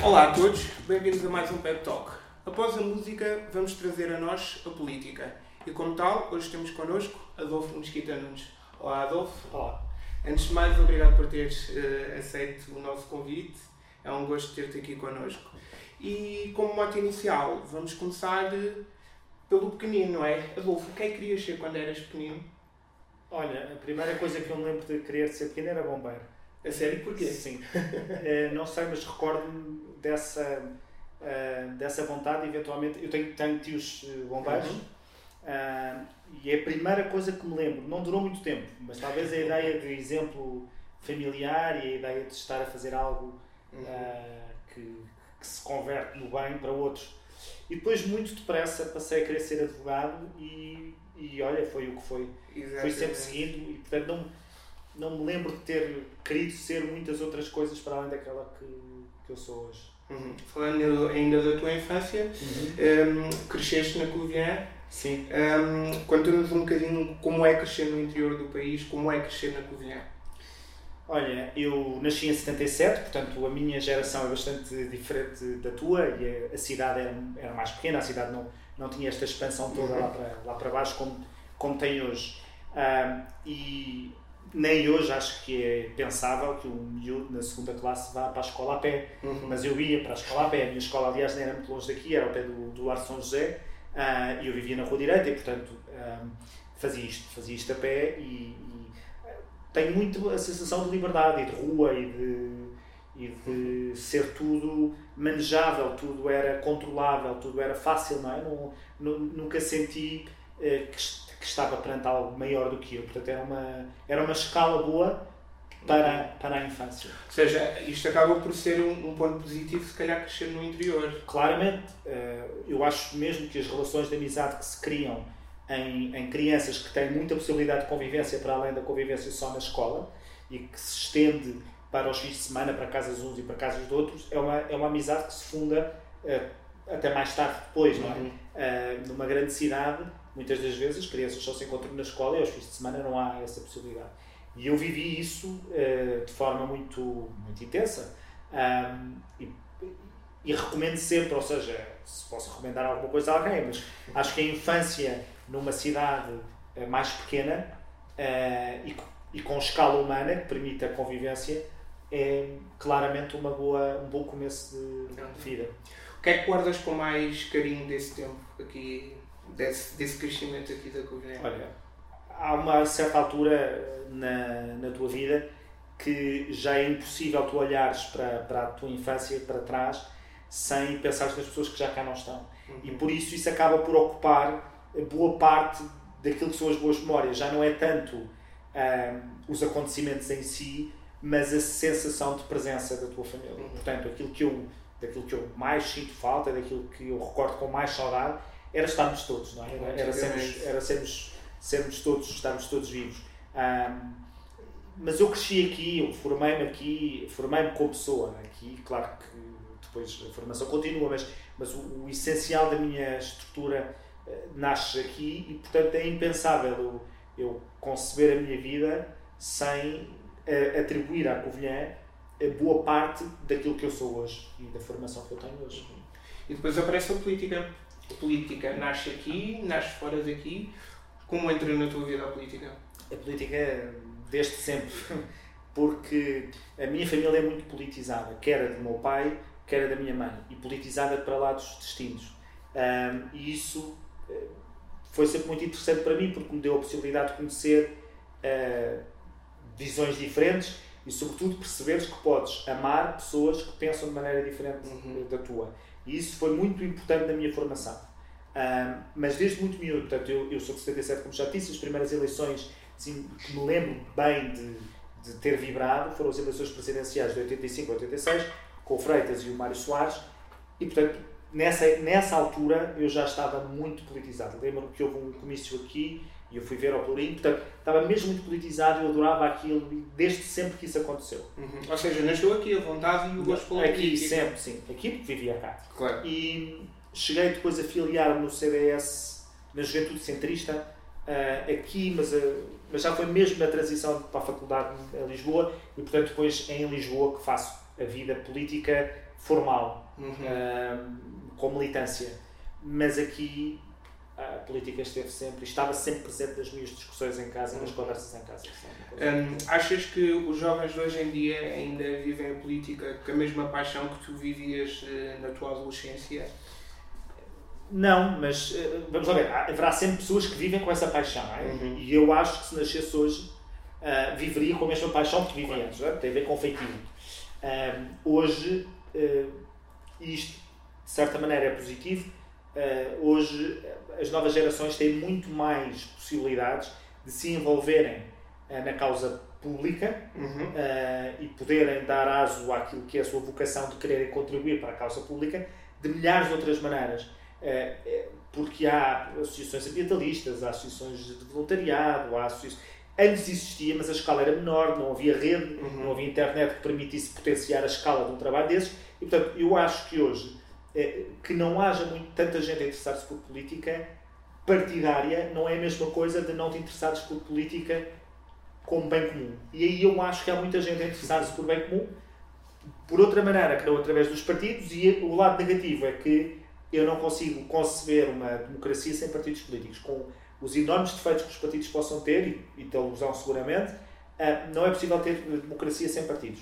Olá a todos, bem-vindos a mais um Pep Talk. Após a música, vamos trazer a nós a política. E como tal, hoje temos connosco Adolfo Mesquita Nunes. Olá Adolfo. Olá. Antes de mais, obrigado por teres uh, aceito o nosso convite. É um gosto ter-te aqui connosco. E como mote inicial, vamos começar uh, pelo pequenino, não é? Adolfo, o que é que querias ser quando eras pequenino? Olha, a primeira coisa que eu me lembro de querer ser pequeno era bombeiro. A sério? Porquê? Sim. uh, não sei, mas recordo-me dessa, uh, dessa vontade, eventualmente. Eu tenho, tenho tios bombeiros. Uhum. Uh, e é a primeira coisa que me lembro. Não durou muito tempo, mas talvez a ideia de exemplo familiar e a ideia de estar a fazer algo uhum. que, que se converte no bem para outros. E depois, muito depressa, passei a querer ser advogado e, e olha, foi o que foi. Exatamente. Fui sempre seguindo e, portanto, não, não me lembro de ter querido ser muitas outras coisas para além daquela que, que eu sou hoje. Uhum. Falando ainda da tua infância, uhum. um, cresceste na Covilhã. Sim. Um, Conta-nos um bocadinho como é crescer no interior do país, como é crescer na Covilhã. Olha, eu nasci em 77, portanto a minha geração é bastante diferente da tua e a, cidade era, era mais pequena, a cidade não, não tinha esta expansão toda lá para, lá para baixo como, como tem hoje. Um, e nem hoje acho que é pensável que um miúdo na segunda classe vá para a escola a pé, uhum. mas eu ia para a escola a pé. A minha escola, aliás, nem era muito longe daqui, era ao pé do, do São José, uh, e eu vivia na Rua Direita e, portanto, um, fazia isto, fazia isto a pé e, tenho muito a sensação de liberdade e de rua e de, e de ser tudo manejável, tudo era controlável, tudo era fácil, não é? Não, nunca senti eh, que, que, estava perante algo maior do que eu. Portanto, era uma, era uma escala boa para, para a infância. Ou seja, isto acaba por ser um, um ponto positivo, se calhar crescer no interior. Claramente. Eh, eu acho mesmo que as relações de amizade que se criam em, em, crianças que têm muita possibilidade de convivência para além da convivência só na escola e que se estende para os fins de semana, para casas uns e para casas de outros, é uma, é uma amizade que se funda uh, até mais tarde depois, não é? Uhum. Uh, numa grande cidade, muitas das vezes as crianças só se encontram na escola e aos fins de semana não há essa possibilidade. E eu vivi isso uh, de forma muito, muito intensa. Um, e, e recomendo sempre, ou seja, se posso recomendar alguma coisa a alguém, mas acho que a infância numa cidade uh, mais pequena uh, e, e, com escala humana que permite a convivência é claramente uma boa, um bom começo de, de vida. O que é que guardas com mais carinho desse tempo aqui, desse, desse crescimento aqui da Covilhã? Olha, há uma certa altura na, na tua vida que já é impossível tu olhares para, para a tua infância, para trás, sem pensar nas pessoas que já cá não estão. Uhum. E por isso isso acaba por ocupar boa parte daquilo que são as boas memórias. Já não é tanto um, os acontecimentos em si, mas a sensação de presença da tua família. Uhum. Portanto, aquilo que eu, daquilo que eu mais sinto falta, daquilo que eu recordo com mais saudade, era estarmos todos, não é? Era, era, sermos, era sermos, sermos todos, estarmos todos vivos. Um, mas eu cresci aqui, eu formei-me aqui, formei-me como pessoa aqui, claro que depois a formação continua, mas, mas o, o essencial da minha estrutura nasce aqui e, portanto, é impensável eu, eu conceber a minha vida sem uh, atribuir à Covilhã a boa parte daquilo que eu sou hoje e da formação que eu tenho hoje. E depois aparece a política. A política nasce aqui, nasce fora daqui. Como entra na tua vida a política? A política, desde sempre. Porque a minha família é muito politizada, quer do meu pai, quer da minha mãe, e politizada para lados distintos. Um, e isso foi sempre muito interessante para mim porque me deu a possibilidade de conhecer uh, visões diferentes e sobretudo perceberes que podes amar pessoas que pensam de maneira diferente uhum. da tua. E isso foi muito importante na minha formação. Uh, mas desde muito miúdo, portanto, eu, eu sou de 77, como já disse, as primeiras eleições assim, que me lembro bem de, de ter vibrado foram as eleições presidenciais de 85 a 86, com o Freitas e o Mário Soares, e portanto nessa, nessa altura eu já estava muito politizado. Lembro-me que houve um comício aqui e eu fui ver ao Pelourinho, portanto estava mesmo muito politizado, eu adorava aquilo desde sempre que isso aconteceu. Uhum. Ou seja, nasceu aqui a vontade e o gosto pela Aqui, sempre, sim. Aqui porque vivia cá. Claro. E cheguei depois a filiar-me no CDS, na Juventude Centrista, uh, aqui, mas, uh, mas já foi mesmo na transição para a faculdade em Lisboa e portanto depois é em Lisboa que faço a vida política formal, uhum. uh, com militância. Mas aqui a política esteve sempre, estava sempre presente nas minhas discussões em casa, nas uhum. conversas em casa. Um, achas que os jovens de hoje em dia ainda vivem a política com a mesma paixão que tu vivias uh, na tua adolescência? Não, mas uh, vamos lá ver, haverá sempre pessoas que vivem com essa paixão, é? uhum. E eu acho que se nascesse hoje, uh, viveria com a mesma paixão que vivia antes, é? tem a ver com feitiço. hoje, isto de certa maneira é positivo, hoje as novas gerações têm muito mais possibilidades de se envolverem uh, na causa pública uhum. uh, e poderem dar aso àquilo que é a sua vocação de quererem contribuir para a causa pública de milhares de outras maneiras. Uh, porque há associações ambientalistas, há associações de voluntariado, há associações... Antes existia, mas a escala era menor, não havia rede, uhum. não havia internet que permitisse potenciar a escala de um trabalho desses. E, portanto, eu acho que hoje que não haja muito, tanta gente a interessar-se por política partidária não é a mesma coisa de não te interessares por política como bem comum. E aí eu acho que há muita gente a interessar-se por bem comum por outra maneira que não através dos partidos e o lado negativo é que eu não consigo conceber uma democracia sem partidos políticos. Com os enormes defeitos que os partidos possam ter, e, e tê-los seguramente, uh, não é possível ter democracia sem partidos.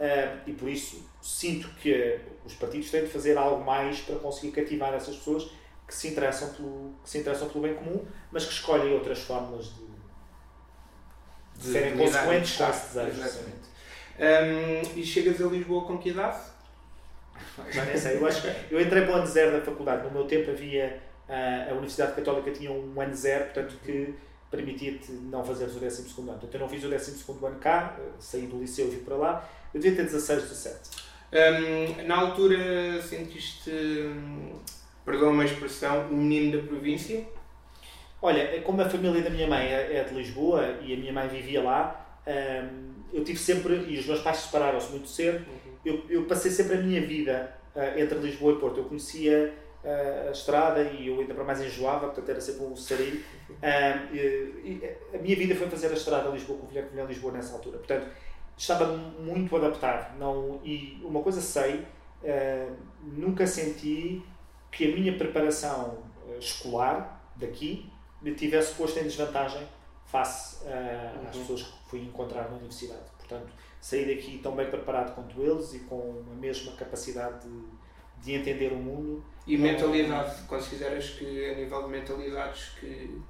Uh, e por isso sinto que os partidos têm de fazer algo mais para conseguir cativar essas pessoas que se interessam pelo, que se interessam pelo bem comum, mas que escolhem outras formas de, de, serem consequentes com esse desejo. Exatamente. Um, e chegas a Lisboa com que idade? Já nem sei. Eu, acho, eu entrei para o ano zero da faculdade. No meu tempo havia. Uh, a Universidade Católica tinha um ano zero, portanto, que permitia-te não fazeres o 12 ano. Portanto, eu não fiz o 12 ano cá, saí do liceu e vim para lá. Eu devia ter 16, 17. Um, na altura sentiste, perdão a expressão, o menino da província? Olha, como a família da minha mãe é, é de Lisboa e a minha mãe vivia lá, um, eu tive sempre, e os meus pais separaram-se muito cedo, uhum. eu, eu, passei sempre a minha vida uh, entre Lisboa e Porto. Eu conhecia uh, a estrada e eu ainda para mais enjoava, portanto era sempre um sarilho. Um, e, e a minha vida foi fazer a estrada a Lisboa com o Vilhar de Lisboa nessa altura. Portanto, estava muito adaptado. Não, e uma coisa sei, uh, nunca senti que a minha preparação uh, escolar daqui me tivesse posto em desvantagem face uh, uhum. às pessoas que fui encontrar na universidade. Portanto, saí daqui tão bem preparado quanto eles e com a mesma capacidade de, de entender o mundo. E mentalidade, consideras que a nível de mentalidades que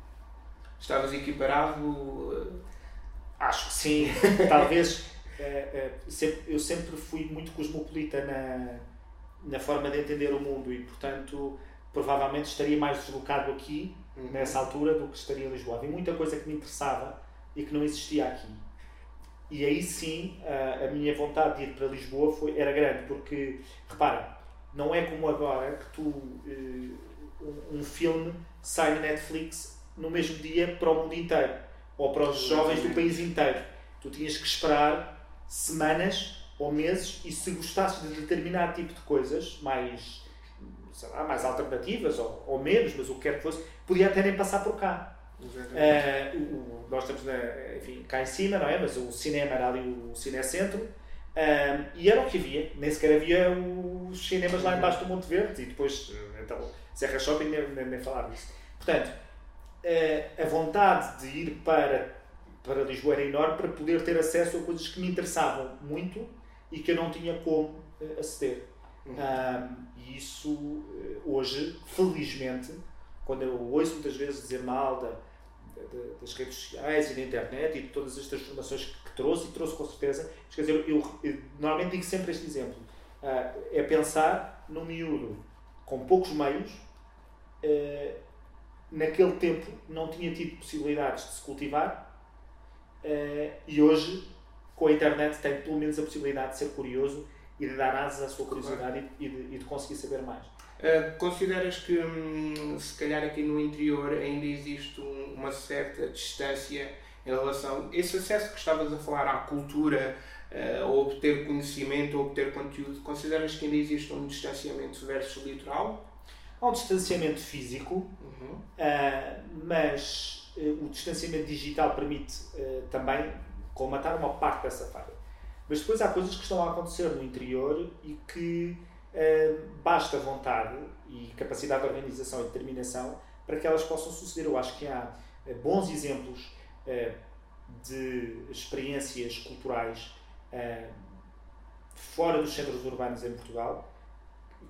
estavas equiparado? Acho que sim. Talvez eu sempre fui muito cosmopolita na, na forma de entender o mundo e, portanto, provavelmente estaria mais deslocado aqui, uhum. nessa altura, do que estaria em Lisboa. Havia muita coisa que me interessava e que não existia aqui. E aí sim, a, a minha vontade de ir para Lisboa foi, era grande, porque, repara, não é como agora que tu, um, um filme sai na Netflix no mesmo dia para o mundo inteiro, ou para os jovens do país inteiro. Tu tinhas que esperar semanas ou meses e se gostasses de determinado tipo de coisas mais, lá, mais alternativas ou, ou, menos, mas o que quer que fosse, podia até nem passar por cá. Uh, o, nós estamos na, enfim, cá em cima, não é? Mas o cinema era ali o cinecentro uh, e era o que havia, nem sequer havia os cinemas lá embaixo do Monte Verde e depois, então, Serra Shopping, nem, nem, nem falar disso. Portanto, uh, a vontade de ir para para Lisboa era enorme para poder ter acesso a coisas que me interessavam muito e que eu não tinha como uh, aceder. Uhum. Um, e isso, uh, hoje, felizmente, quando eu ouço muitas vezes dizer mal da, da, das redes sociais e da internet e de todas as transformações que, trouxe, e trouxe com certeza, quer dizer, eu, eu, normalmente digo sempre este exemplo: uh, é pensar no miúdo com poucos meios. naquele tempo não tinha tido possibilidades de se cultivar Uh, e hoje, com a internet, tem pelo menos a possibilidade de ser curioso e de dar asas à sua curiosidade claro. e, de, e, de, conseguir saber mais. Uh, consideras que, hum, se calhar, aqui no interior ainda existe um, uma certa distância em relação. Esse acesso que estavas a falar à cultura, uh, a obter conhecimento, a obter conteúdo, consideras que ainda existe um distanciamento versus litoral? Há um distanciamento físico, uhum. uh, mas o distanciamento digital permite uh, também colmatar uma parte dessa falha. Mas depois há coisas que estão a acontecer no interior e que uh, basta vontade e capacidade de organização e determinação para que elas possam suceder. Eu acho que há bons exemplos de experiências culturais fora dos centros urbanos em Portugal,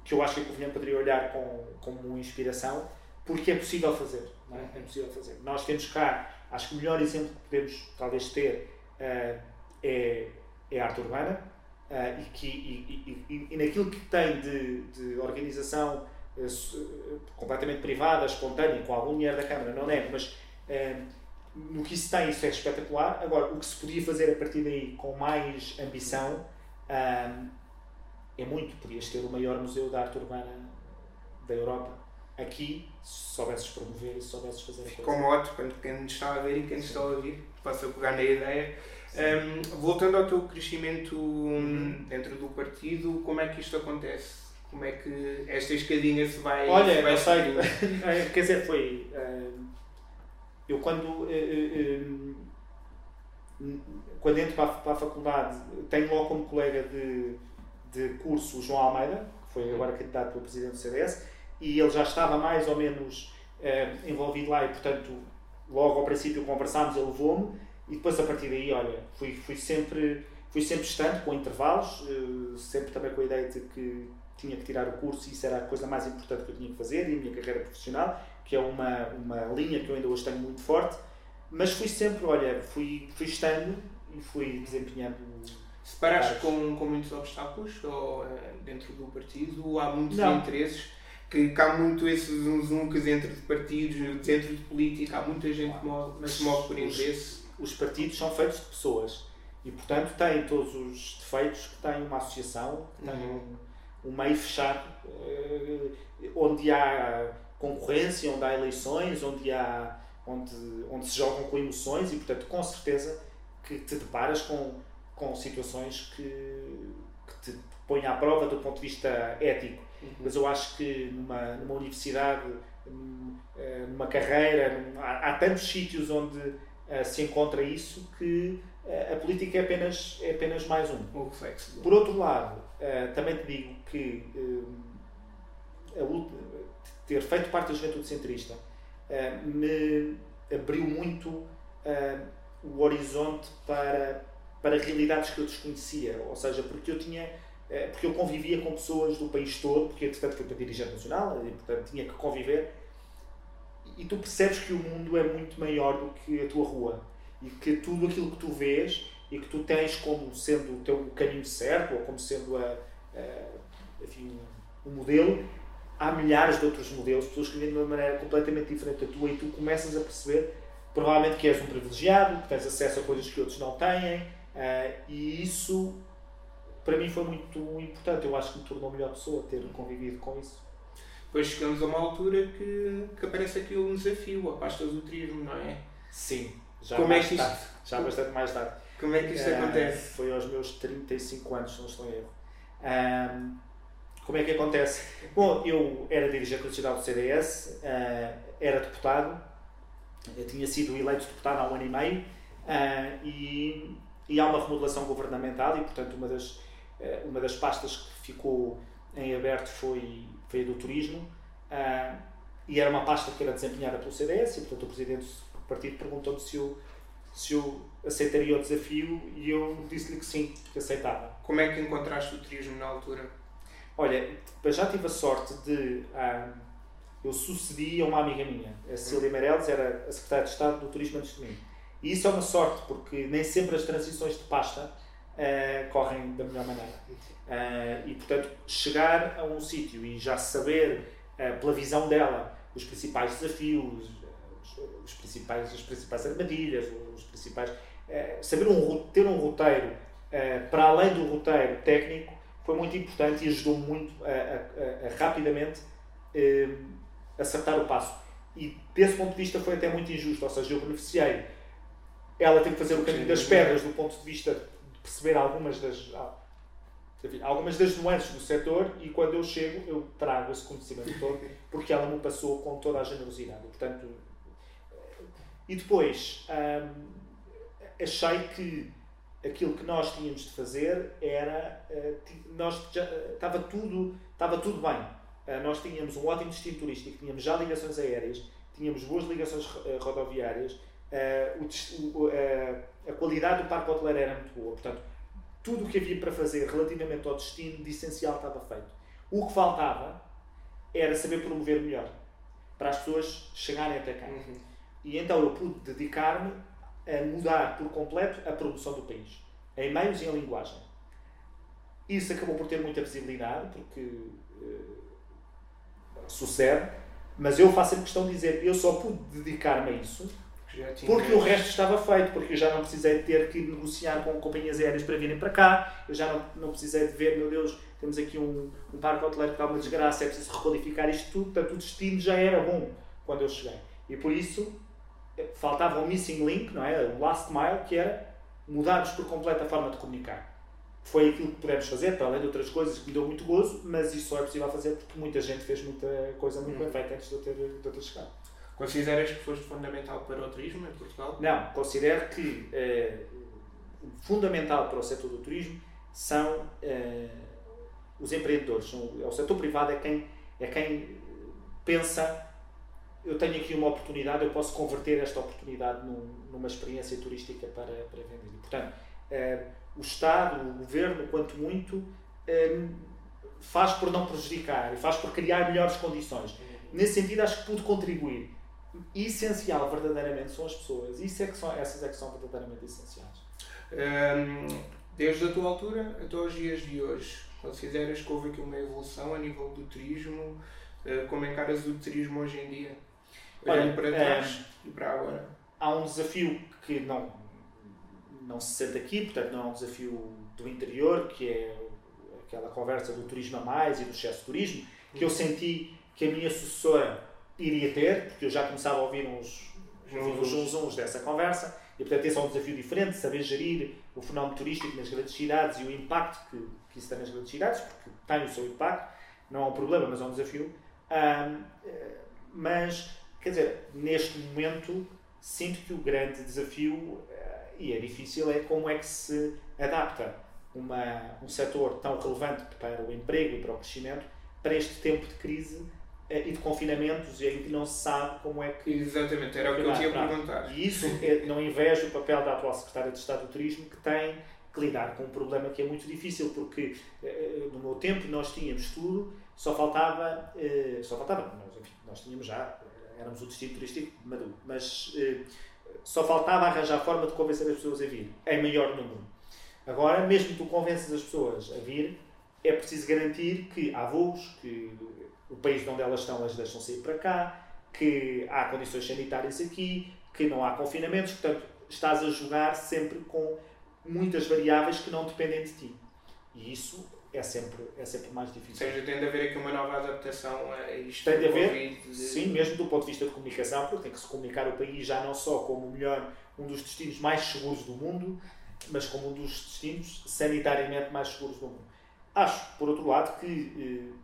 que eu acho que a Covilhã poderia olhar com, como inspiração, porque é possível fazer. É? é? possível fazer. Nós temos cá, acho que o melhor exemplo que podemos talvez ter uh, é, é a arte urbana uh, e, que, e, e, e, naquilo que tem de, de organização uh, completamente privada, espontânea, com algum dinheiro da Câmara, não é, mas no que isso tem, isso é espetacular. Agora, o que se podia fazer a partir daí com mais ambição é muito. Podias ter o maior museu de arte urbana da Europa aqui, se soubesses promover e se soubesses fazer Ficou coisa. moto quando quem nos está a ver e quem nos está a ouvir, possa pegar na ideia. Um, voltando ao teu crescimento uhum. dentro do partido, como é que isto acontece? Como é que esta escadinha se vai. Olha, se vai eu sei, quer dizer, foi. Uh, eu quando. Uh, uh, quando entro para a, para a, faculdade, tenho logo como colega de, de curso o João Almeida, que foi agora candidato pelo presidente do CDS, e ele já estava mais ou menos envolvido lá e, portanto, logo ao princípio conversámos, ele levou-me e depois a partir daí, olha, fui, fui sempre fui sempre estando com intervalos, eh, sempre também com a ideia de que tinha que tirar o curso e isso era a coisa mais importante que eu tinha que fazer e a minha carreira profissional, que é uma, uma linha que eu ainda hoje tenho muito forte, mas fui sempre, olha, fui, fui estando e fui desempenhando. Separaste com, com muitos obstáculos ou, eh, dentro do partido? Há muitos Não. interesses? Que, há muito esses dentro de partidos, dentro de política, há muita gente que se move por interesse os partidos são feitos de pessoas e, portanto, têm todos os defeitos que tem uma associação, que tem uhum. um, um meio fechado, eh, onde há concorrência, onde há eleições, onde, há, onde, onde se jogam com emoções e, portanto, com certeza que te deparas com, com situações que, que te põem à prova do ponto de vista ético. Uhum. Mas eu acho que numa, numa universidade, eh, numa carreira, há, há tantos sítios onde uh, se encontra isso que uh, a política é apenas, é apenas mais um. Um reflexo. Por outro lado, uh, também te digo que ter feito parte da juventude centrista me abriu muito o horizonte para, para realidades que eu desconhecia. Ou seja, porque eu tinha porque eu convivia com pessoas do país todo, porque entretanto fui para dirigente nacional e portanto tinha que conviver. E tu percebes que o mundo é muito maior do que a tua rua e que tudo aquilo que tu vês e que tu tens como sendo o teu caminho certo ou como sendo a, a enfim, um modelo, há milhares de outros modelos, pessoas que vivem de uma maneira completamente diferente da tua e tu começas a perceber provavelmente que és um privilegiado, que tens acesso a coisas que outros não têm uh, e isso para mim foi muito importante. Eu acho que me tornou melhor pessoa ter convivido com isso. Depois chegamos a uma altura que, que aparece aqui um desafio, a pasta do turismo, não é? Sim, já Como mais é que isto, tarde, já bastante mais tarde. Como é que isto uh, acontece? Foi aos meus 35 anos, se não estou em erro. Um, como é que acontece? Bom, eu era dirigente nacional do CDS, uh, era deputado, eu tinha sido eleito deputado há um ano e meio uh, e, e há uma remodelação governamental e, portanto, uma das, uma das pastas que ficou em aberto foi foi a do turismo, uh, e era uma pasta que era desempenhada pelo CDS, e portanto o presidente do partido perguntou-me se eu, se eu aceitaria o desafio e eu disse-lhe que sim, que aceitava. Como é que encontraste o turismo na altura? Olha, já tive a sorte de. Uh, eu sucedi a uma amiga minha, a Cecília Meirelles, era a secretária de Estado do Turismo antes de mim. E isso é uma sorte, porque nem sempre as transições de pasta uh, correm da melhor maneira. Uh, e, portanto, chegar a um sítio e já saber, uh, pela visão dela, os principais desafios, os, os principais, as principais armadilhas, os principais. saber um, ter um roteiro para além do roteiro técnico foi muito importante e ajudou muito a, a, a, a rapidamente acertar o passo. E desse ponto de vista foi até muito injusto, ou seja, eu beneficiei. Ela teve que fazer o caminho das pedras do ponto de vista perceber algumas das, enfim, algumas das nuances do setor e quando eu chego eu trago esse conhecimento todo porque ela me passou com toda a generosidade. Portanto, e depois hum, achei que aquilo que nós tínhamos de fazer era uh, nós já, estava tudo estava tudo bem uh, nós tínhamos um ótimo destino turístico tínhamos já ligações aéreas tínhamos boas ligações rodoviárias o, a qualidade do parque hoteleiro era muito boa portanto tudo o que havia para fazer relativamente ao destino de essencial estava feito o que faltava era saber promover melhor para as pessoas chegarem até cá uhum. e então eu pude dedicar-me a mudar por completo a promoção do país, em meios e em linguagem. Isso acabou por ter muita visibilidade, porque uh, sucede, mas eu faço a questão de dizer, eu só pude dedicar-me a isso porque o resto estava feito, porque eu já não precisei ter que negociar com companhias aéreas para virem para cá, eu já não, não precisei de ver, meu Deus, temos aqui um, um parque hoteleiro que está uma desgraça, é preciso requalificar isto tudo, portanto o destino já era bom quando eu cheguei. E por isso faltava um missing link, não é? O last mile, que era mudarmos por completo a forma de comunicar. Foi aquilo que pudemos fazer, para além de outras coisas que me deu muito gozo, mas isso só é possível fazer porque muita gente fez muita coisa muito hum. bem feita antes de eu ter, de eu ter chegado. Consideras que foste fundamental para o turismo em Portugal? Não, considero que eh, fundamental para o setor do turismo são eh, os empreendedores. São, é o setor privado é quem, é quem pensa eu tenho aqui uma oportunidade, eu posso converter esta oportunidade num, numa experiência turística para, para vender. E, portanto, eh, o Estado, o Governo, quanto muito, eh, faz por não prejudicar, faz por criar melhores condições. Nesse sentido, acho que pude contribuir. Essencial, verdadeiramente, são as pessoas. Isso é que são, essas é que são verdadeiramente essenciais. Um, desde a tua altura até os dias de hoje, consideras que houve aqui uma evolução a nível do turismo? Uh, como encaras o turismo hoje em dia? Olha, para trás é, e para agora. Há um desafio que não, não se sente aqui, portanto, não é um desafio do interior, que é aquela conversa do turismo a mais e do excesso de turismo, que eu uhum. senti que a minha sucessora iria ter, porque eu já começava a ouvir uns, uns, uns dessa conversa, e portanto esse é um desafio diferente, saber gerir o fenómeno turístico nas grandes cidades e o impacto que, que isso tem nas grandes cidades, porque tem o seu impacto, não é um problema, mas é um desafio. Um, mas Quer dizer, neste momento sinto que o grande desafio, eh, e é difícil, é como é que se adapta uma, um setor tão relevante para o emprego e para o crescimento para este tempo de crise e de confinamentos e em que não se sabe como é que. Exatamente, era o que eu tinha a perguntar. E isso é, não invejo o papel da atual Secretária de Estado do Turismo, que tem que lidar com um problema que é muito difícil, porque eh, no meu tempo nós tínhamos tudo, só faltava. Só faltava, nós, enfim, nós tínhamos já éramos o destino turístico maduro, mas eh, só faltava arranjar forma de convencer as pessoas a vir, em maior número. Agora, mesmo que tu convences as pessoas a vir, é preciso garantir que há voos, que o país de onde elas estão as deixam sair para cá, que há condições sanitárias aqui, que não há confinamentos, portanto, estás a jogar sempre com muitas variáveis que não dependem de ti. E isso é sempre, é sempre mais difícil. Ou seja, tem de haver aqui uma nova adaptação a isto. Tem de haver, de... sim, mesmo do ponto de vista de comunicação, porque tem que se comunicar o país já não só como o melhor, um dos destinos mais seguros do mundo, mas como um dos destinos sanitariamente mais seguros do mundo. Acho, por outro lado, que eh,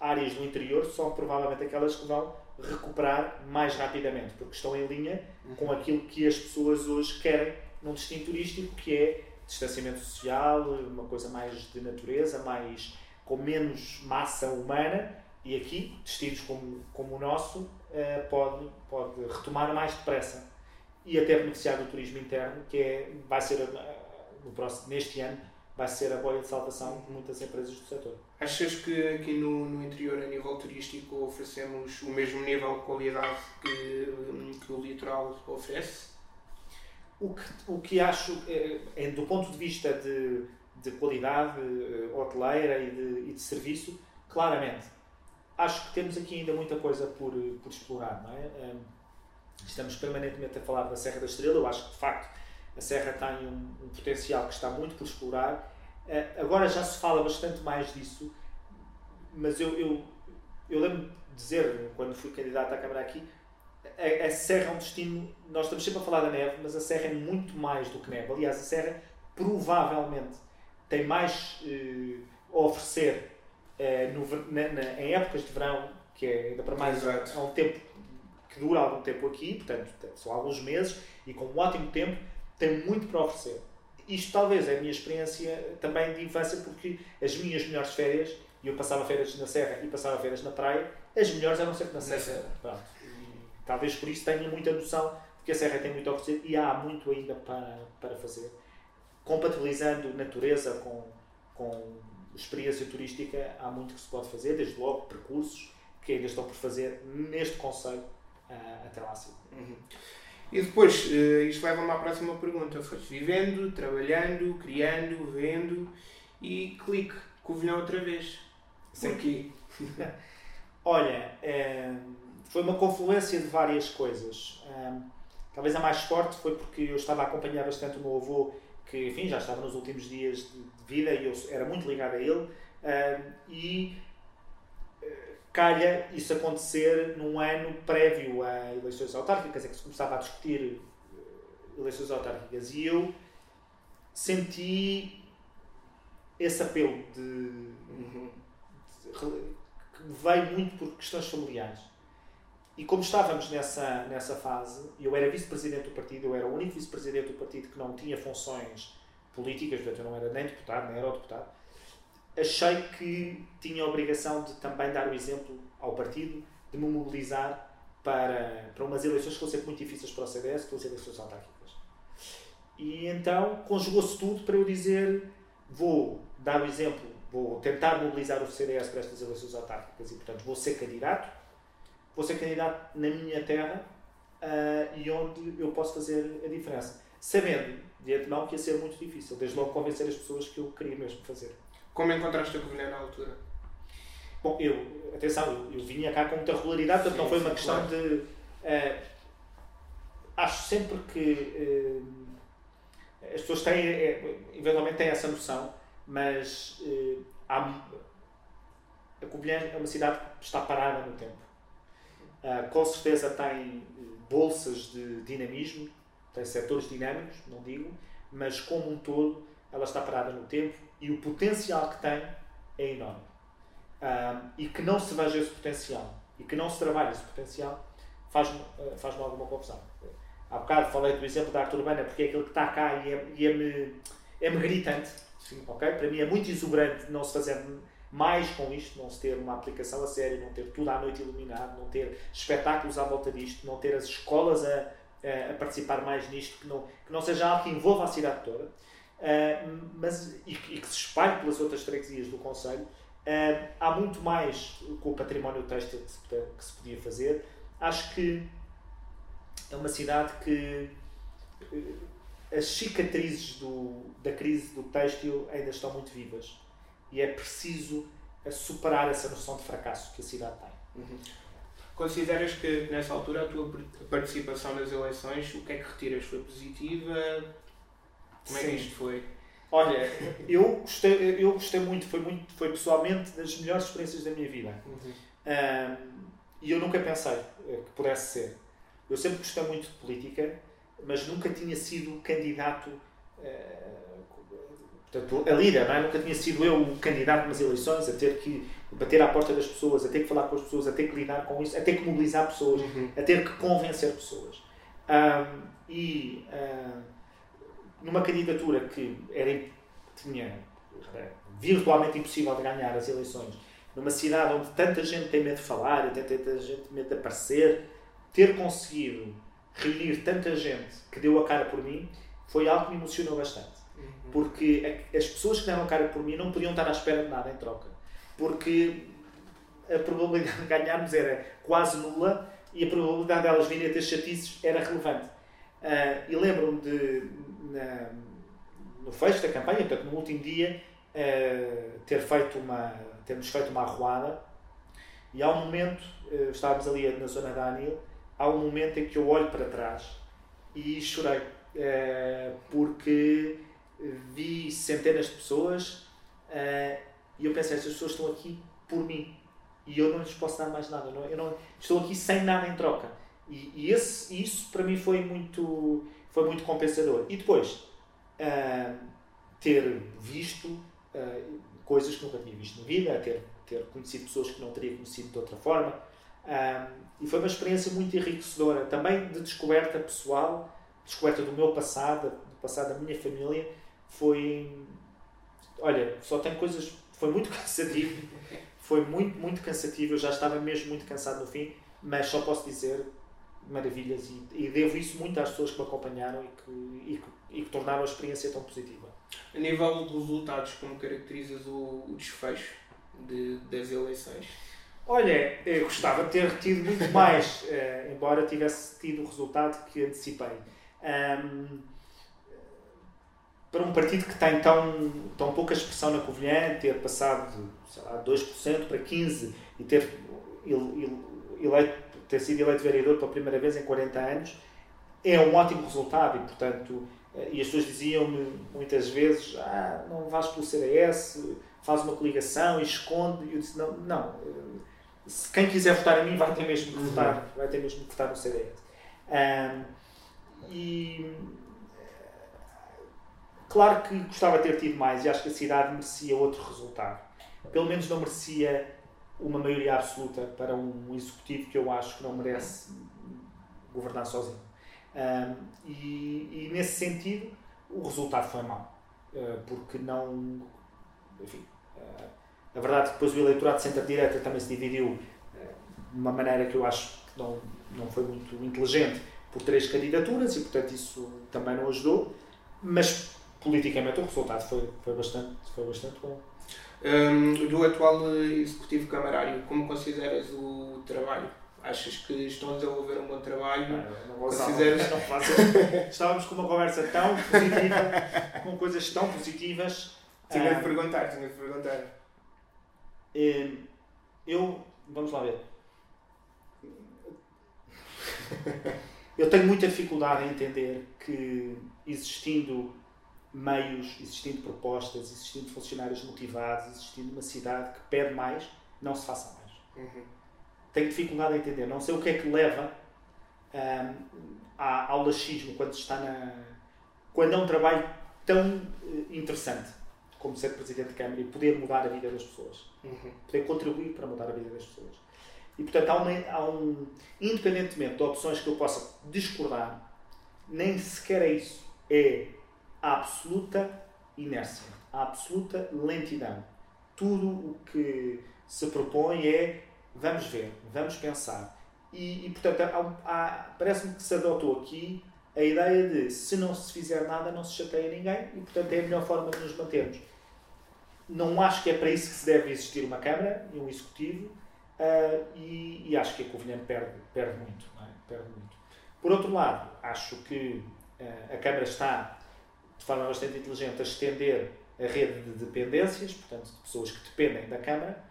áreas do interior são provavelmente aquelas que vão recuperar mais rapidamente, porque estão em linha com aquilo que as pessoas hoje querem num destino turístico, que é distanciamento social, uma coisa mais de natureza, mais com menos massa humana, e aqui, destinos como, como o nosso, eh, pode, pode retomar mais depressa e até beneficiar do turismo interno, que é, vai ser, eh, no próximo, neste ano, vai ser a boia de salvação de muitas empresas do setor. Achas que aqui no, no interior, a nível turístico, oferecemos o mesmo nível de qualidade que, que o litoral oferece? O que, o que acho, é, é, do ponto de vista de, de qualidade uh, hoteleira e de, e de serviço, claramente. Acho que temos aqui ainda muita coisa por, por explorar, não é? Estamos permanentemente a falar da Serra da Estrela, eu acho que de facto a Serra tem um, um potencial que está muito por explorar. Uh, agora já se fala bastante mais disso, mas eu, eu, eu lembro de dizer, quando fui candidato à Câmara aqui, a, a, Serra é um destino. Nós estamos sempre a falar da neve, mas a Serra é muito mais do que neve. Aliás, a Serra provavelmente tem mais uh, a oferecer uh, no, na, na, em épocas de verão, que é ainda para mais há um tempo que dura algum tempo aqui, portanto, são alguns meses, e com um ótimo tempo, tem muito para oferecer. Isto talvez é a minha experiência também de infância, porque as minhas melhores férias, e eu passava férias na Serra e passava férias na praia, as melhores eram sempre na Serra. Pronto. talvez por isso tenha muita noção de que a Serra tem muito a oferecer e há muito ainda para, para fazer. Compatibilizando natureza com, com experiência turística, há muito que se pode fazer, desde logo percursos que ainda estão por fazer neste Conselho uh, até lá. Uhum. E depois, uh, isto leva-me à próxima pergunta. Foste vivendo, trabalhando, criando, vendo e clique, Covilhão outra vez. Sem aqui. Olha, é, foi uma confluência de várias coisas. É, talvez a mais forte foi porque eu estava a acompanhar bastante o meu avô, que enfim, já estava nos últimos dias de, vida e eu era muito ligado a ele. E calha isso acontecer num ano prévio a eleições autárquicas, é que se começava a discutir eh, eleições autárquicas. E eu senti esse apelo de, uhum. de, que me veio muito por questões familiares. E como estávamos nessa, nessa fase, eu era vice-presidente do partido, eu era o único vice-presidente do partido que não tinha funções políticas, portanto eu não era nem deputado, nem era o deputado achei que tinha a obrigação de também dar o exemplo ao partido, de me mobilizar para, para umas eleições que vão ser muito difíceis para o CDS, que eleições autárquicas. E então conjugou-se tudo para eu dizer: vou dar o exemplo, vou tentar mobilizar o CDS para estas eleições autárquicas e, portanto, vou ser candidato. Vou ser candidato na minha terra uh, e onde eu posso fazer a diferença. Sabendo de antemão que ia ser muito difícil, desde logo convencer as pessoas que eu queria mesmo fazer. Como encontraste a Covilhã na altura? Bom, eu, atenção, eu, eu vinha cá com muita regularidade, portanto não foi uma questão claro. de. Uh, acho sempre que uh, as pessoas têm, é, eventualmente têm essa noção, mas uh, há, a Covilhã é uma cidade que está parada no tempo. com certeza tem bolsas de dinamismo, tem setores dinâmicos, não digo, mas como um todo ela está parada no tempo e o potencial que tem é enorme. Um, e que não se veja esse potencial e que não se trabalhe esse potencial faz-me uh, faz alguma confusão. Há bocado falei do exemplo da arte urbana porque é aquele que está cá e é-me é -me, é -me gritante. Sim. Okay? Para mim é muito exuberante não se fazer mais com isto, não se ter uma aplicação a sério, não ter tudo à noite iluminado, não ter espetáculos à volta disto, não ter as escolas a, a participar mais nisto, que não, que não seja algo que envolva a cidade toda. Uh, mas, e, e, que se espalhe pelas outras freguesias do Conselho. Uh, há muito mais com o património têxtil que se, que se podia fazer. Acho que é uma cidade que uh, as cicatrizes do, da crise do têxtil ainda estão muito vivas e é preciso superar essa noção de fracasso que a cidade tem. Uhum. Consideras que nessa altura a tua participação nas eleições, o que é que retiras? Foi positiva? Como é que isto foi? Olha, eu gostei, eu gostei muito, foi, muito, foi pessoalmente das melhores experiências da minha vida. Uhum. Um, e eu nunca pensei eh, que pudesse ser. Eu sempre gostei muito de política, mas nunca tinha sido candidato, uh, portanto, a líder, não é? Nunca tinha sido eu o candidato nas eleições, a ter que bater à porta das pessoas, a ter que falar com as pessoas, a ter que lidar com isso, a ter que mobilizar pessoas, uhum. a ter que convencer pessoas. Um, e. Uh, numa candidatura que era, tinha virtualmente impossível de ganhar as eleições, numa cidade onde tanta gente tem medo de falar e tem tanta gente tem medo de aparecer, ter conseguido reunir tanta gente que deu a cara por mim foi algo que me emocionou bastante. Uhum. Porque as pessoas que deram a cara por mim não podiam estar à espera de nada em troca. Porque a probabilidade de ganharmos era quase nula e a probabilidade delas virem a ter chatices era relevante. Uh, e lembro-me de, na, no fecho da campanha, portanto, no último dia, uh, ter feito uma, termos feito uma arruada e há um momento, uh, estávamos ali na zona da Anil, há um momento em que eu olho para trás e chorei, porque vi centenas de pessoas e eu pensei, estas pessoas estão aqui por mim e eu não lhes posso dar mais nada, não, eu não, estou aqui sem nada em troca. E, e esse, isso para mim foi muito, foi muito compensador. E depois, uh, ter visto uh, coisas que nunca tinha visto na vida, ter, ter conhecido pessoas que não teria conhecido de outra forma. Uh, e foi uma experiência muito enriquecedora, também de descoberta pessoal, descoberta do meu passado, do passado da minha família, foi. Olha, só tem coisas. Foi muito cansativo. Foi muito, muito cansativo. Eu já estava mesmo muito cansado no fim, mas só posso dizer maravilhas e, e devo isso muito às pessoas que me acompanharam e que, e e que tornaram a experiência tão positiva. A nível de resultados, como caracterizas o, o desfecho de, das eleições? Olha, eu gostava de ter tido muito mais, eh, embora tivesse tido o resultado que antecipei. Um, para um partido que tem tão, tão pouca expressão na Covilhã, ter passado de sei lá, 2% para 15% e ter, eleito, ter sido eleito vereador pela primeira vez em 40 anos, é um ótimo resultado e, portanto, eh, e as pessoas diziam-me muitas vezes, ah, não vais pelo CDS, faz uma coligação e esconde, e eu disse, não, não, eh, se quem quiser votar em mim vai ter mesmo que votar, uhum. vai ter mesmo que votar no CDS. Um, e claro que gostava de ter tido mais e acho que a cidade merecia outro resultado. Pelo menos não merecia uma maioria absoluta para um executivo que eu acho que não merece governar sozinho. Um, e, e, nesse sentido, o resultado foi mau. Uh, porque não. Enfim, uh, a verdade é que depois o eleitorado de centro-direita também se dividiu uh, de uma maneira que eu acho que não, não foi muito inteligente por três candidaturas e, portanto, isso também não ajudou. Mas politicamente o resultado foi, foi, bastante, foi bastante bom. Um, do atual executivo camarário, como consideras o trabalho? Achas que estão a desenvolver um bom trabalho? Ah, não, consideras... não faço. Estávamos com uma conversa tão positiva, com coisas tão positivas. Tinha de perguntar, tinha de perguntar. Hum, eu, vamos lá ver. Eu tenho muita dificuldade em entender que existindo meios, existindo propostas, existindo funcionários motivados, existindo uma cidade que pede mais, não se faça mais. Uhum. Tenho dificuldade em entender. Não sei o que é que leva um, ao laxismo quando está na. quando é um trabalho tão uh, interessante como ser Presidente de Câmara e poder mudar a vida das pessoas. Uhum. Poder contribuir para mudar a vida das pessoas. E, portanto, há, uma, há um. Independentemente de opções que eu possa discordar, nem sequer é isso. É a absoluta inércia, a absoluta lentidão. Tudo o que se propõe é vamos ver, vamos pensar. E, e portanto, parece-me que se adotou aqui a ideia de se não se fizer nada, não se chateia ninguém e, portanto, é a melhor forma de nos mantermos. Não acho que é para isso que se deve existir uma Câmara e um Executivo uh, e, e, acho que a Covilhã perde, perde muito, é? perde muito. Por outro lado, acho que uh, a Câmara está, de forma bastante inteligente, a estender a rede de dependências, portanto, de pessoas que dependem da Câmara,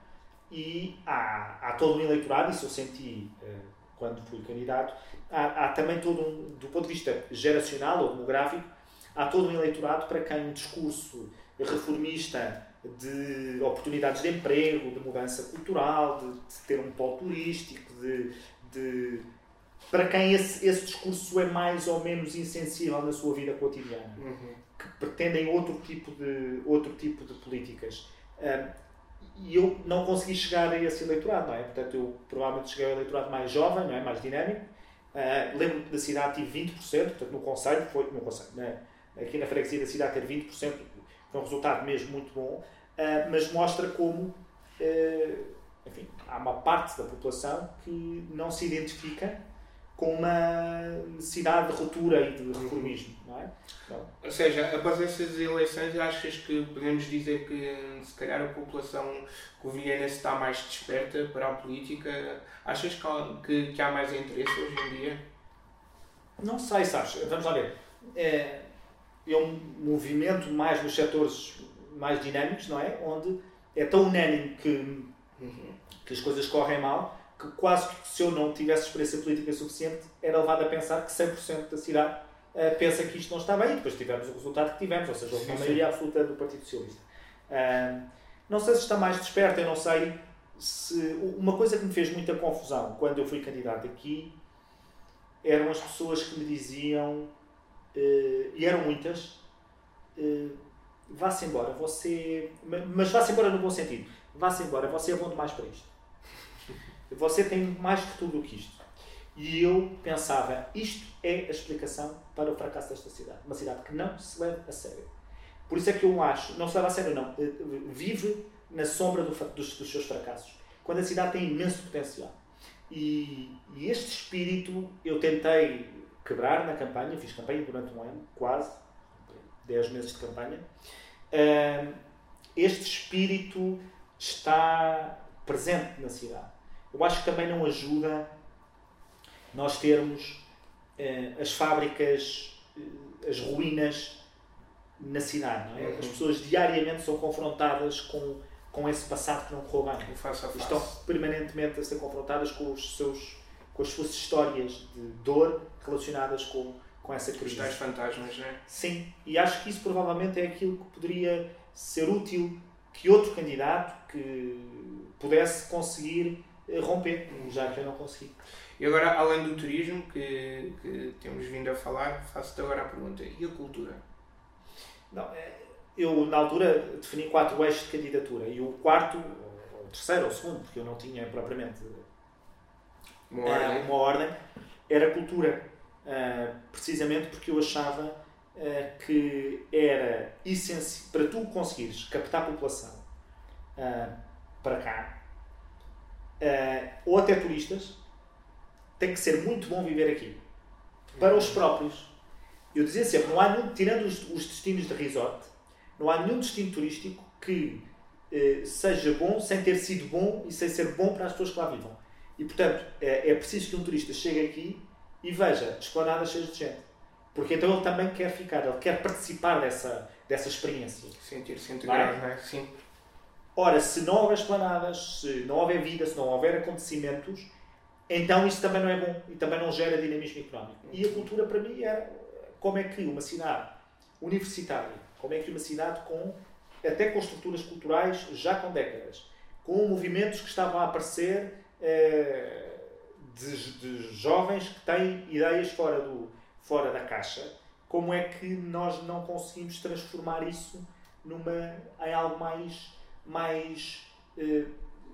e há, há todo um eleitorado, isso eu senti uh, quando fui candidato, há, há, também todo um, do ponto de vista geracional ou demográfico, há todo um eleitorado para quem um discurso reformista de oportunidades de emprego, de mudança cultural, de, de ter um polo turístico, de, de para quem esse, esse, discurso é mais ou menos insensível na sua vida cotidiana, uhum. que pretendem outro tipo de, outro tipo de políticas. E eu não consegui chegar a esse eleitorado, não é? Portanto, eu provavelmente cheguei ao eleitorado mais jovem, não é? mais dinâmico. Uh, lembro que da cidade tive 20%, portanto, no Conselho, foi, no Conselho, aqui na freguesia da cidade ter 20%, foi um resultado mesmo muito bom. Uh, mas mostra como uh, enfim, há uma parte da população que não se identifica com uma necessidade de ruptura e de reformismo, não é? Então, Ou seja, após essas eleições, achas que podemos dizer que se calhar a população covilhanense está mais desperta para a política? Achas que, que há mais interesse hoje em dia? Não sei, sabes? Vamos lá ver. É, é um movimento mais nos setores mais dinâmicos, não é? Onde é tão unânime que, que as coisas correm mal que quase que se eu não tivesse experiência política suficiente era levado a pensar que 100% da cidade uh, pensa que isto não está bem e depois tivemos o resultado que tivemos, ou seja, houve uma maioria absoluta do Partido Socialista. Uh, não sei se está mais desperto, eu não sei se... Uma coisa que me fez muita confusão quando eu fui candidato aqui eram as pessoas que me diziam, uh, e eram muitas, vá-se embora, você. Mas vá-se embora no bom sentido. Vá-se embora, você é bom demais para isto. Você tem mais que tudo o que isto. E eu pensava, isto é a explicação para o fracasso desta cidade. Uma cidade que não se leva a sério. Por isso é que eu acho, não se leva a sério, não, eh, vive na sombra do, dos, dos, seus fracassos. Quando a cidade tem imenso potencial. E, e, este espírito eu tentei quebrar na campanha, fiz campanha durante um ano, quase, 10 meses de campanha. Uh, este espírito está presente na cidade. Eu acho que também não ajuda nós termos uh, as fábricas, uh, as ruínas na cidade. Não é? Uhum. As pessoas diariamente são confrontadas com, com esse passado que não correu bem. Face face. Estão permanentemente a ser confrontadas com, os seus, com as suas histórias de dor relacionadas com, com essa crise. Os tais fantasmas, não é? Sim, e acho que isso provavelmente é aquilo que poderia ser útil que outro candidato que pudesse conseguir romper, já que eu não consegui. E agora, além do turismo que, que temos vindo a falar, faço-te agora a pergunta: e a cultura? Não, é, eu, na altura, defini quatro eixos de candidatura e o quarto, ou o terceiro ou o segundo, porque eu não tinha propriamente uma ordem, uma ordem era cultura. Precisamente porque eu achava que era essencial para tu conseguires captar a população para cá, ou até turistas, tem que ser muito bom viver aqui. Para os próprios. Eu dizia sempre, não há nenhum, tirando os, os destinos de resort, não há nenhum destino turístico que seja bom sem ter sido bom e sem ser bom para as pessoas que lá vivam. E, portanto, é, é preciso que um turista chegue aqui e veja esplanadas cheias de gente. Porque então ele também quer ficar, ele quer participar dessa, dessa experiência. Sentir-se integrado, não é? Sim. Ora, se não houver esplanadas, se não houver vida, se não houver acontecimentos, então isso também não é bom e também não gera dinamismo económico. E a cultura, para mim, era como é que uma cidade universitária, como é que uma cidade com, até com estruturas culturais já com décadas, com movimentos que estavam a aparecer. Eh, de, de, jovens que têm ideias fora, do, fora da caixa, como é que nós não conseguimos transformar isso numa, em algo mais, mais eh,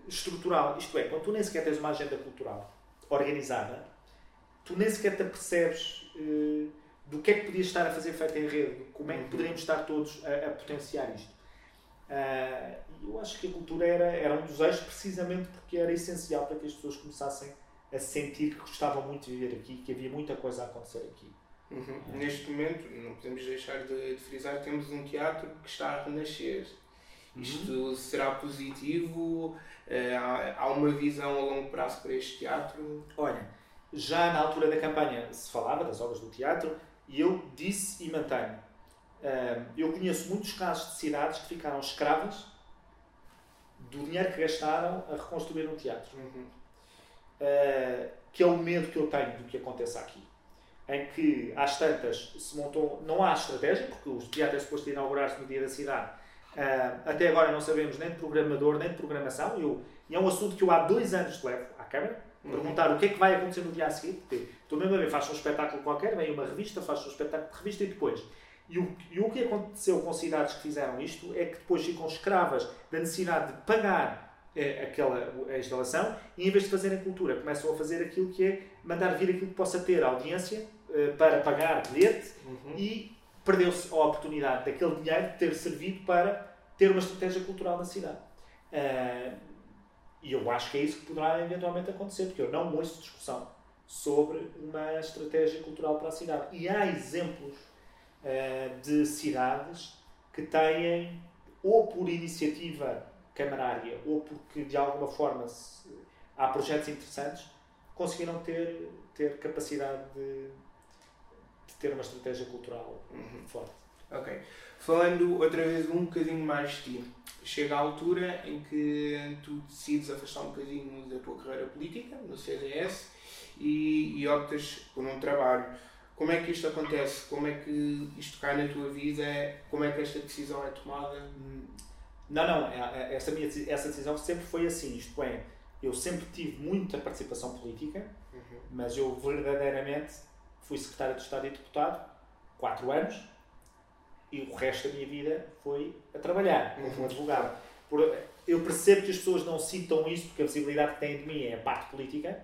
estrutural? Isto é, quando tu nem sequer tens uma agenda cultural organizada, tu nem sequer te apercebes eh, do que é que podias estar a fazer feito em rede, como é que uhum. poderíamos estar todos a, a potenciar isto. Uh, eu acho que a cultura era, era um dos eixos precisamente porque era essencial para que as pessoas começassem a sentir que gostavam muito de viver aqui, que havia muita coisa a acontecer aqui. Uhum. É. Neste momento, não podemos deixar de, de, frisar, temos um teatro que está a renascer. Isto será positivo? Uh, há, uma visão a longo prazo para este teatro? Olha, já na altura da campanha se falava das obras do teatro e eu disse e mantenho. Uh, eu conheço muitos casos de cidades que ficaram escravas do dinheiro que gastaram a reconstruir um teatro. Uhum uh, que é o medo que eu tenho do que aconteça aqui. Em que, às tantas, se montou. Não há estratégia, porque o teatro é suposto inaugurar-se no dia da cidade. Uh, até agora não sabemos nem de programador, nem de programação. Eu, e é um assunto que eu há dois anos levo à Câmara. Uhum. Perguntar o que é que vai acontecer no dia a seguir. Porque estou mesmo a ver, um espetáculo qualquer, vem uma revista, faz um espetáculo de revista e depois. E o, e o que aconteceu com cidades que fizeram isto é que depois ficam escravas da necessidade de pagar é, aquela a instalação e em vez de fazerem cultura começam a fazer aquilo que é mandar vir aquilo que possa ter audiência uh, para pagar bilhete uhum. e perdeu-se a oportunidade daquele dinheiro ter servido para ter uma estratégia cultural na cidade. Uh, e eu acho que é isso que poderá eventualmente acontecer, porque eu não ouço discussão sobre uma estratégia cultural para a cidade. E há exemplos uh, de cidades que têm, ou por iniciativa camarária ou porque de alguma forma se, há projetos interessantes, conseguiram ter, ter capacidade de, ter uma estratégia cultural uhum. forte. Ok. Falando outra vez um bocadinho mais de ti, chega a altura em que tu decides afastar um bocadinho da tua carreira política no CDS e, e optas por um trabalho. Como é que isto acontece? Como é que isto cai na tua vida? Como é que esta decisão é tomada? Não, não, é, é, essa, minha, essa decisão sempre foi assim, isto é, eu sempre tive muita participação política, uhum. mas eu verdadeiramente fui secretário de Estado e deputado, quatro anos, e o resto da minha vida foi a trabalhar como uhum. advogado. Eu percebo que as pessoas não sintam isso, porque a visibilidade que têm de mim é a parte política,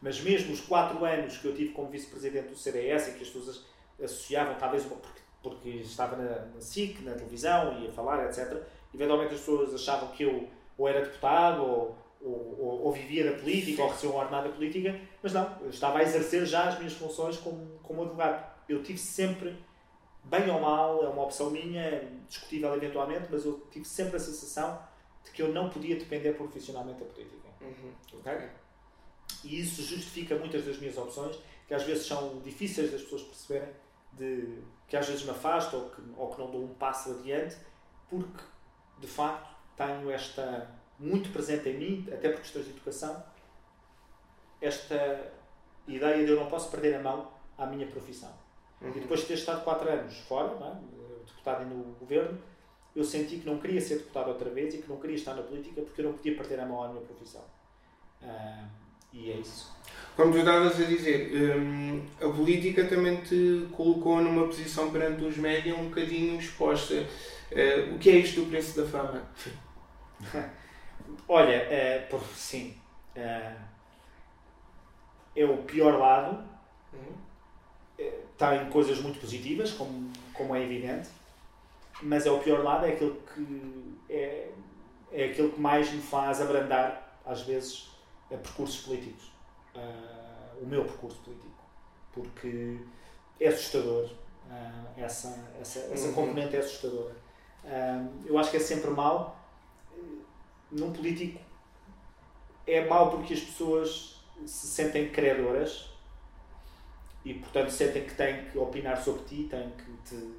mas mesmo os quatro anos que eu tive como vice-presidente do CDS e que as pessoas associavam, talvez porque porque estava na, na SIC, na televisão, ia falar, etc. Eventualmente as pessoas achavam que eu ou era deputado ou, ou, ou, ou vivia da política ou recebia uma ordenada política, mas não, eu estava a exercer já as minhas funções como, como advogado. Eu tive sempre, bem ou mal, é uma opção minha, discutível eventualmente, mas eu tive sempre a sensação de que eu não podia depender profissionalmente da política. Uhum. Okay? E isso justifica muitas das minhas opções, que às vezes são difíceis das pessoas perceberem, de, que às vezes me afasto ou que, ou que não dou um passo adiante, porque de facto tenho esta muito presente em mim, até por questões de educação, esta ideia de eu não posso perder a mão à minha profissão. Uhum. E depois de ter estado 4 anos fora, é? deputado no governo, eu senti que não queria ser deputado outra vez e que não queria estar na política porque eu não podia perder a mão à minha profissão. Uh, e é isso. Como tu estavas a dizer, hum, a política também te colocou numa posição perante os médias um bocadinho exposta. Uh, o que é isto do preço da fama? Olha, uh, por, sim. Uh, é o pior lado. Uhum. Tem coisas muito positivas, como, como é evidente, mas é o pior lado, é aquele que é, é aquele que mais me faz abrandar, às vezes, a percursos políticos. Uh, o meu percurso político. Porque é assustador. Uh, essa, essa, essa uhum. componente é assustadora. Uh, eu acho que é sempre mau. Num político é mau porque as pessoas se sentem credoras e, portanto, sentem que têm que opinar sobre ti, têm que te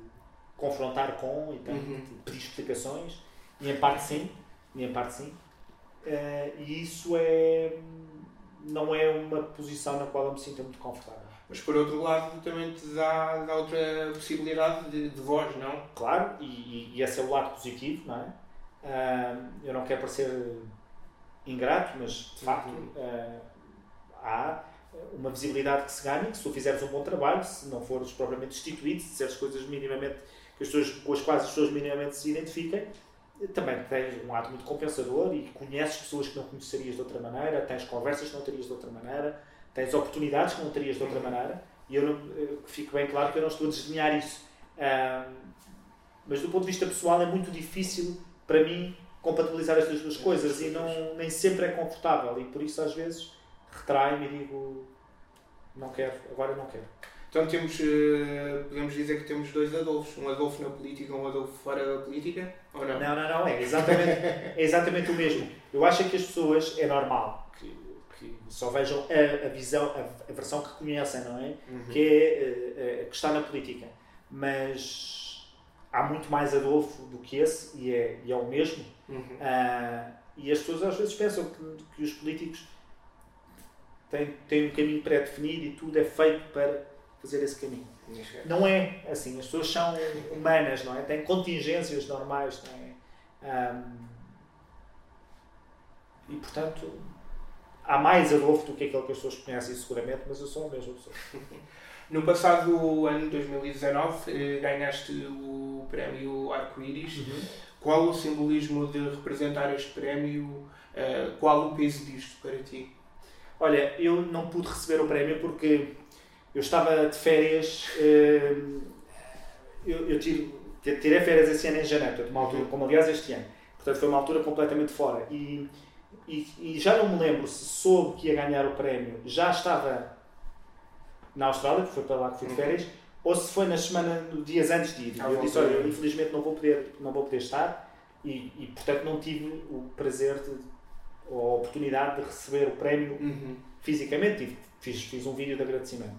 confrontar com e têm uhum. que te pedir explicações. E em parte sim. E em parte sim. Uh, e isso é não é uma posição na qual eu me sinto muito confortável. Mas por outro lado também te dá, dá outra possibilidade de, de voz, não? Claro, e, e, esse é o lado positivo, não é? Uh, eu não quero parecer ingrato, mas de facto uh, há uma visibilidade que se ganha, que se tu fizeres um bom trabalho, se não fores propriamente destituído, se disseres coisas minimamente que as pessoas, com as quais as pessoas minimamente se identifiquem, também tens um ato muito compensador e conheces pessoas que não conhecerias de outra maneira, tens conversas que não terias de outra maneira, tens oportunidades que não terias de outra maneira, e eu, não, eu fico bem claro que eu não estou a desdenhar isso. mas do ponto de vista pessoal é muito difícil para mim compatibilizar estas duas coisas e não, nem sempre é confortável e por isso às vezes retrai-me e digo não quero, agora não quero. Então temos, uh, podemos dizer que temos dois Adolfos, um Adolfo na política e um Adolfo fora da política, ou não? Não, não, não, é exatamente, é exatamente o mesmo. Eu acho que as pessoas, é normal que, que só vejam a, a visão, a, a, versão que conhecem, não é? Uhum. Que é uh, uh, que está na política. Mas há muito mais Adolfo do que esse e é, e é o mesmo. Uhum. e as pessoas às vezes pensam que, que os políticos têm, têm um caminho pré-definido e tudo é feito para fazer esse caminho. Não é assim, as pessoas são humanas, não é? Têm contingências normais, não é? Um, e portanto, há mais Adolfo do que aquele que as pessoas conhecem seguramente, mas eu sou a mesma pessoa. No passado ano 2019 eh, ganhaste o prémio Arco-Íris. Uhum. Qual o simbolismo de representar este prémio? Eh, qual o peso disto para ti? Olha, eu não pude receber o prémio porque eu estava de férias, eh, eu, eu tirei, tirei férias esse ano em janeiro, uma altura, como aliás este ano. Portanto, foi uma altura completamente fora. E, e, e, já não me lembro se soube que ia ganhar o prémio, já estava na Austrália, que foi para lá que fui de férias, ou se foi na semana, dias antes de ir. Ah, eu disse, olha, eu, infelizmente não vou poder, não vou poder estar e, e portanto não tive o prazer de, ou a oportunidade de receber o prémio uhum. fisicamente. Tive, fiz, fiz um vídeo de agradecimento.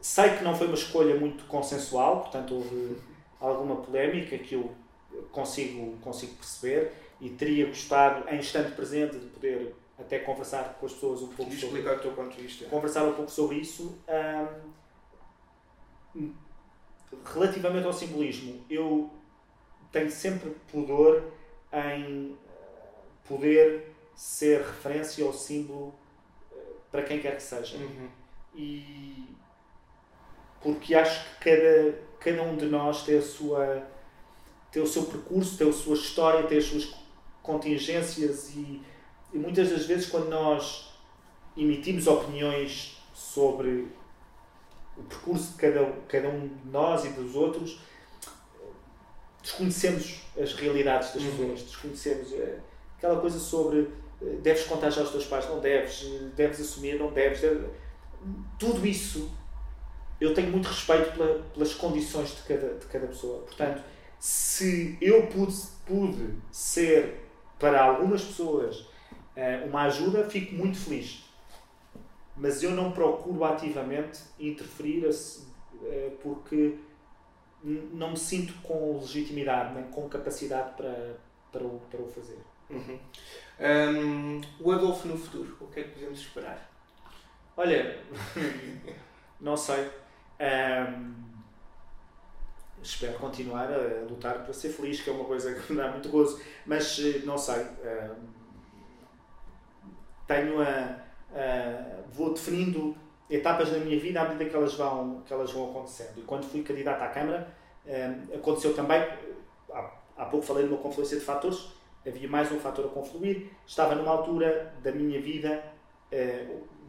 Sei que não foi uma escolha muito consensual, portanto houve alguma polémica que eu consigo, consigo perceber e teria gostado, em instante presente, de poder até conversar com as pessoas um pouco sobre explicar o teu ponto de vista. Conversar um pouco sobre isso. Um, relativamente ao simbolismo, eu tenho sempre pudor em poder ser referência ou símbolo eh, para quem quer que seja. Uhum. E porque acho que cada, cada um de nós tem a sua tem o seu percurso, tem a sua história, tem as suas contingências e, e muitas das vezes quando nós emitimos opiniões sobre o percurso de cada, cada um de nós e dos outros, desconhecemos as realidades das uhum. pessoas, desconhecemos uh, aquela coisa sobre uh, deves contar já aos teus pais, não deves, deves assumir, não deves, deves. tudo isso eu tenho muito respeito pela, pelas condições de cada, de cada pessoa. Portanto, se eu pude, pude ser para algumas pessoas uma ajuda, fico muito feliz. Mas eu não procuro ativamente interferir porque não me sinto com legitimidade nem com capacidade para, para, o, para o fazer. Uhum. Um, o Adolfo no futuro, o que é que podemos esperar? Olha, não sei. Um, espero continuar a lutar para ser feliz, que é uma coisa que me dá muito gozo, mas eh, não sei. Um, tenho a, a, vou definindo etapas na minha vida à medida que elas vão, que elas vão acontecendo. E quando fui candidato à Câmara, eh, aconteceu também, há, há pouco falei de uma confluência de fatores, havia mais um fator a confluir. Estava numa altura da minha vida eh,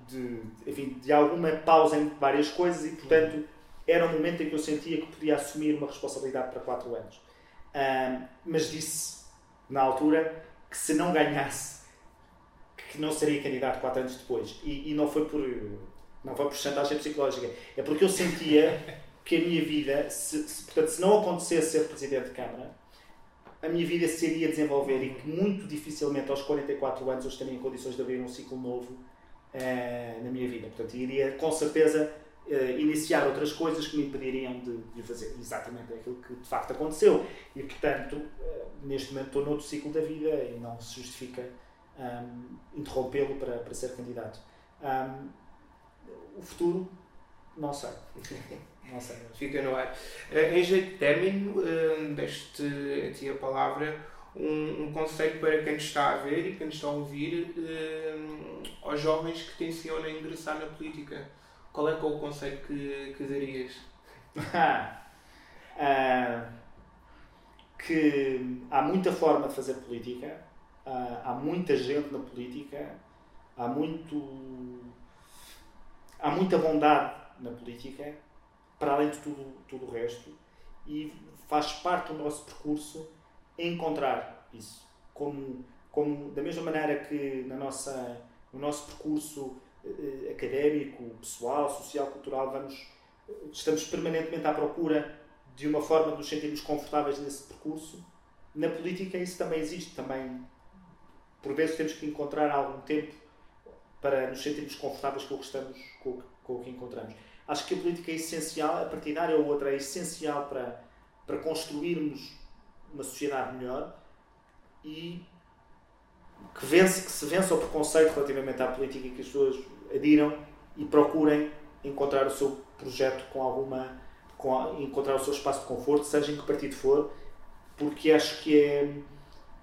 de, enfim, de alguma pausa em várias coisas e, portanto, era um momento em que eu sentia que podia assumir uma responsabilidade para quatro anos. mas disse, na altura, que se não ganhasse, que não seria candidato quatro anos depois. E, e não foi por não foi por chantagem psicológica. É porque eu sentia que a minha vida, se, se, portanto, se não acontecesse ser Presidente de Câmara, a minha vida se iria desenvolver e que muito dificilmente aos 44 anos eu estaria em condições de abrir um ciclo novo uh, na minha vida. Portanto, iria com certeza uh, iniciar outras coisas que me impediriam de, de, fazer exatamente aquilo que de facto aconteceu. E, portanto, uh, neste momento estou noutro ciclo da vida e não se justifica um, interrompê-lo para, para ser candidato. Um, o futuro, não sei. Não sei. Fica no ar. Uh, em jeito de término, uh, deste a ti a palavra, um, um conselho para quem está a ver e quem está a ouvir uh, aos jovens que tencionam ingressar na política. Qual é é o conselho que, que darias? que há muita forma de fazer política, há muita gente na política, há muito há muita bondade na política, para além de tudo, tudo o resto, e faz parte do nosso percurso encontrar isso. Como, como da mesma maneira que na nossa, no nosso percurso eh, académico, pessoal, social, cultural, vamos, estamos permanentemente à procura de uma forma de nos sentirmos confortáveis nesse percurso, na política isso também existe. Também, por vezes, temos que encontrar algum tempo para nos sentirmos confortáveis com o que estamos, com, com o que encontramos. Acho que a política é essencial, a partidária ou outra é essencial para, para construirmos uma sociedade melhor e que, vence, que se vença o preconceito relativamente à política e que as pessoas adiram e procurem encontrar o seu projeto com alguma com encontrar o seu espaço de conforto, seja em que partido for, porque acho que é,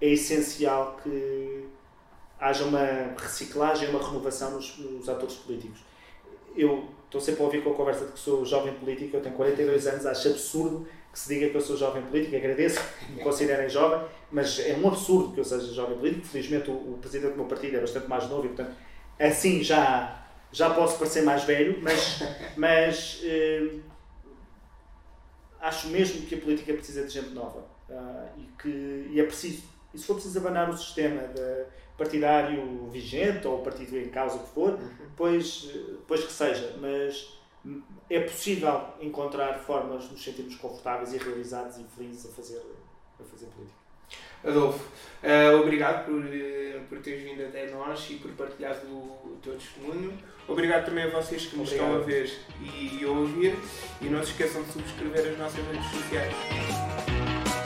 é essencial que haja uma reciclagem, uma renovação nos, nos atores políticos. Eu estou sempre a ouvir com a conversa de que sou jovem político, eu tenho 42 anos, acho absurdo que se diga que eu sou jovem político, agradeço que me considerem jovem, mas é um absurdo que eu seja jovem político, felizmente o, o presidente do meu partido é bastante mais novo e, portanto, assim já, já posso parecer mais velho, mas, mas eh, acho mesmo que a política precisa de gente nova uh, e que e é preciso, e se for preciso abanar o sistema partidário vigente ou o partido em causa que for, uhum. pois, pois que seja, mas é possível encontrar formas de nos sentirmos confortáveis e realizados e felizes a fazer, a fazer política. Adolfo, uh, obrigado por, uh, por teres vindo até nós e por partilhar o, o teu testemunho. Obrigado também a vocês que nos estão a ver e a ouvir. E não se esqueçam de subscrever as nossas redes sociais.